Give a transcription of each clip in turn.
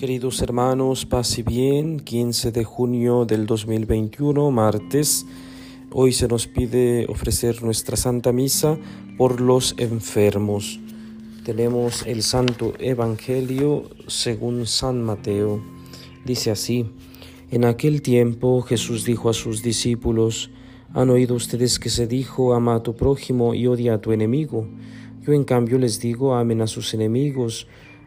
Queridos hermanos, paz bien, 15 de junio del 2021, martes. Hoy se nos pide ofrecer nuestra Santa Misa por los enfermos. Tenemos el Santo Evangelio según San Mateo. Dice así, en aquel tiempo Jesús dijo a sus discípulos, ¿han oído ustedes que se dijo, ama a tu prójimo y odia a tu enemigo? Yo en cambio les digo, amen a sus enemigos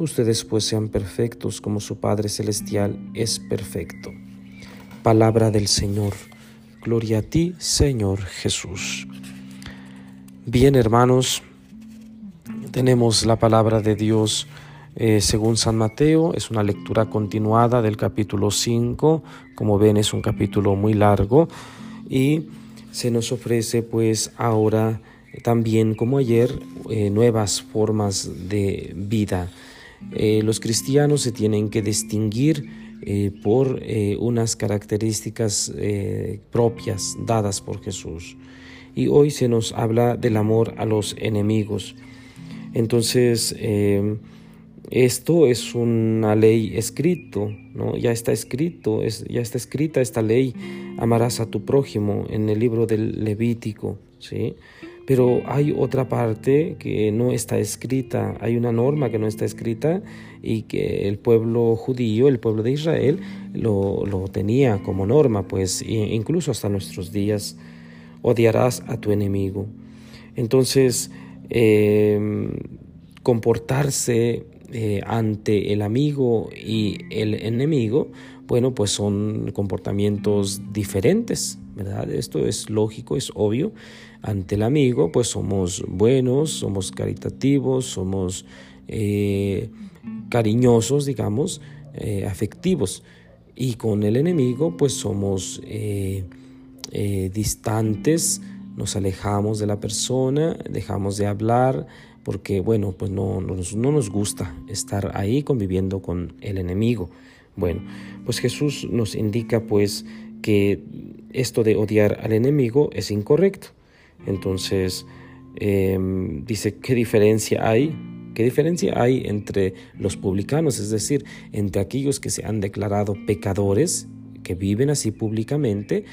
Ustedes pues sean perfectos como su Padre Celestial es perfecto. Palabra del Señor. Gloria a ti, Señor Jesús. Bien, hermanos, tenemos la palabra de Dios eh, según San Mateo. Es una lectura continuada del capítulo 5. Como ven, es un capítulo muy largo y se nos ofrece pues ahora también como ayer eh, nuevas formas de vida eh, los cristianos se tienen que distinguir eh, por eh, unas características propias dadas por Jesús. Y hoy se nos habla del amor a los enemigos. Entonces, esto es una ley escrito, ¿no? Ya está escrito, ya está escrita esta ley, amarás a tu prójimo en el libro del Levítico, ¿sí? Pero hay otra parte que no está escrita, hay una norma que no está escrita y que el pueblo judío, el pueblo de Israel, lo, tenía como norma, pues incluso hasta nuestros días, odiarás a tu enemigo. Entonces, em, comportarse eh, ante el amigo y el enemigo, bueno, pues son comportamientos diferentes, ¿verdad? Esto es lógico, es obvio. Ante el amigo, pues somos buenos, somos caritativos, somos eh, cariñosos, digamos, eh, afectivos. Y con el enemigo, pues somos eh, distantes, nos alejamos de la persona, dejamos de hablar, porque, bueno, pues no, no, no nos gusta estar ahí conviviendo con el enemigo. Bueno, pues Jesús nos indica, pues, que esto de odiar al enemigo es incorrecto. Entonces, em, dice, ¿qué diferencia hay? ¿Qué diferencia hay entre los publicanos, es decir, entre aquellos que se han declarado pecadores, que viven así públicamente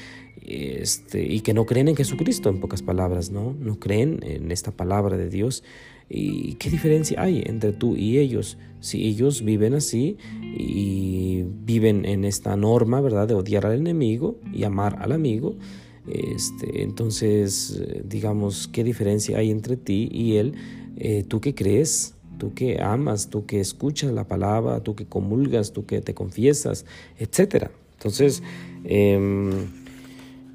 este, y que no creen en Jesucristo, en pocas palabras, ¿no? No creen en esta palabra de Dios. ¿Y qué diferencia hay entre tú y ellos? Si ellos viven así y viven en esta norma, ¿verdad?, de odiar al enemigo y amar al amigo, este, entonces, digamos, ¿qué diferencia hay entre ti y él? Eh, ¿Tú qué crees? tú que amas, tú que escuchas la palabra, tú que comulgas, tú que te confiesas, etc. Entonces, em,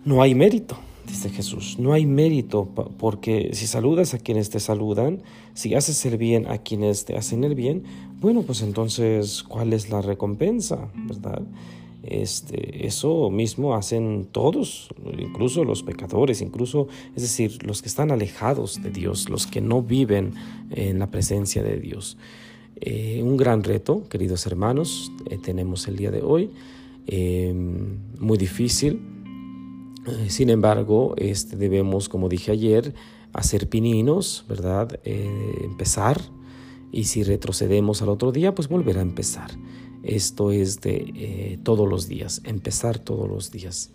no hay mérito, dice Jesús, no hay mérito porque si saludas a quienes te saludan, si haces el bien a quienes te hacen el bien, bueno, pues entonces, ¿cuál es la recompensa? ¿Verdad? Este, eso mismo hacen todos, incluso los pecadores, incluso, es decir, los que están alejados de Dios, los que no viven en la presencia de Dios. Eh, un gran reto, queridos hermanos, eh, tenemos el día de hoy, eh, muy difícil, sin embargo, este, debemos, como dije ayer, hacer pininos, ¿verdad? Eh, empezar y si retrocedemos al otro día, pues volver a empezar. Esto es de eh, todos los días, empezar todos los días.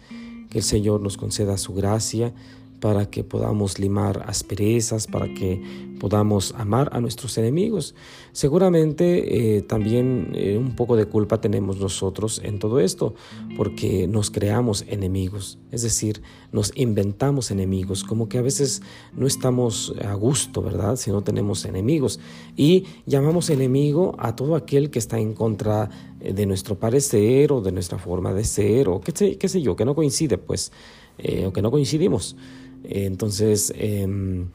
Que el Señor nos conceda su gracia para que podamos limar asperezas, para que podamos amar a nuestros enemigos. Seguramente eh, también eh, un poco de culpa tenemos nosotros en todo esto, porque nos creamos enemigos, es decir, nos inventamos enemigos, como que a veces no estamos a gusto, ¿verdad? Si no tenemos enemigos. Y llamamos enemigo a todo aquel que está en contra eh, de nuestro parecer o de nuestra forma de ser, o qué sé, qué sé yo, que no coincide, pues, o que no coincidimos. Entonces, em,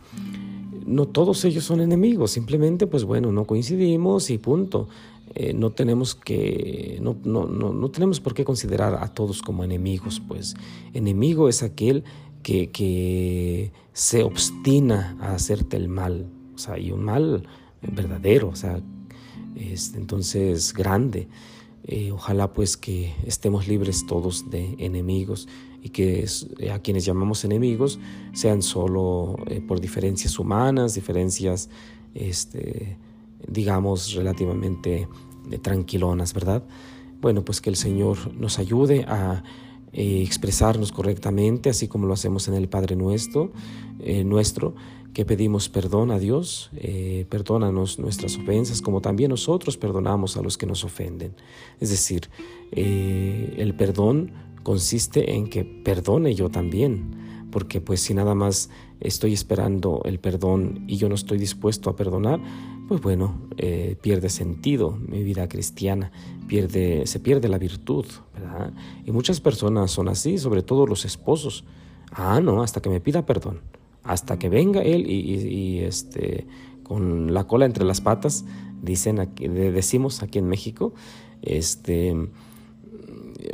no todos ellos son enemigos, simplemente pues bueno, no coincidimos y punto. eh, no tenemos que, no, no, no, tenemos por qué considerar a todos como enemigos, pues enemigo es aquel que, que se obstina a hacerte el mal, o sea, y un mal verdadero, o sea, es, entonces grande. Eh, ojalá pues que estemos libres todos de enemigos y que a quienes llamamos enemigos sean solo eh, por diferencias humanas, diferencias, este, digamos, relativamente eh, tranquilonas, ¿verdad? Bueno, pues que el Señor nos ayude a expresarnos correctamente, así como lo hacemos en el Padre Nuestro, nuestro que pedimos perdón a Dios, eh, perdónanos nuestras ofensas, como también nosotros perdonamos a los que nos ofenden. Es decir, eh, el perdón consiste en que perdone yo también, porque pues si nada más estoy esperando el perdón y yo no estoy dispuesto a perdonar, pues bueno, eh, pierde sentido mi vida cristiana, pierde, se pierde la virtud, ¿verdad? Y muchas personas son así, sobre todo los esposos. Ah, no, hasta que me pida perdón hasta que venga él y, este, con la cola entre las patas, dicen decimos aquí en México, este,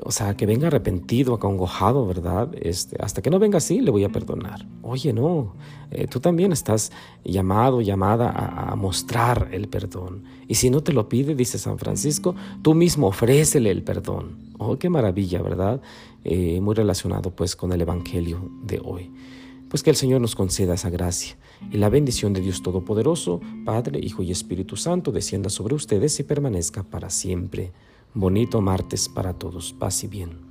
o sea, que venga arrepentido, acongojado, ¿verdad? Este, hasta que no venga así, le voy a perdonar. Oye, no, eh, tú también estás llamado, llamada a, mostrar el perdón. Y si no te lo pide, dice San Francisco, tú mismo ofrécele el perdón. Oh, qué maravilla, ¿verdad? Eh, muy relacionado pues con el Evangelio de hoy. Pues que el Señor nos conceda esa gracia y la bendición de Dios Todopoderoso, Padre, Hijo y Espíritu Santo, descienda sobre ustedes y permanezca para siempre. Bonito martes para todos. Paz y bien.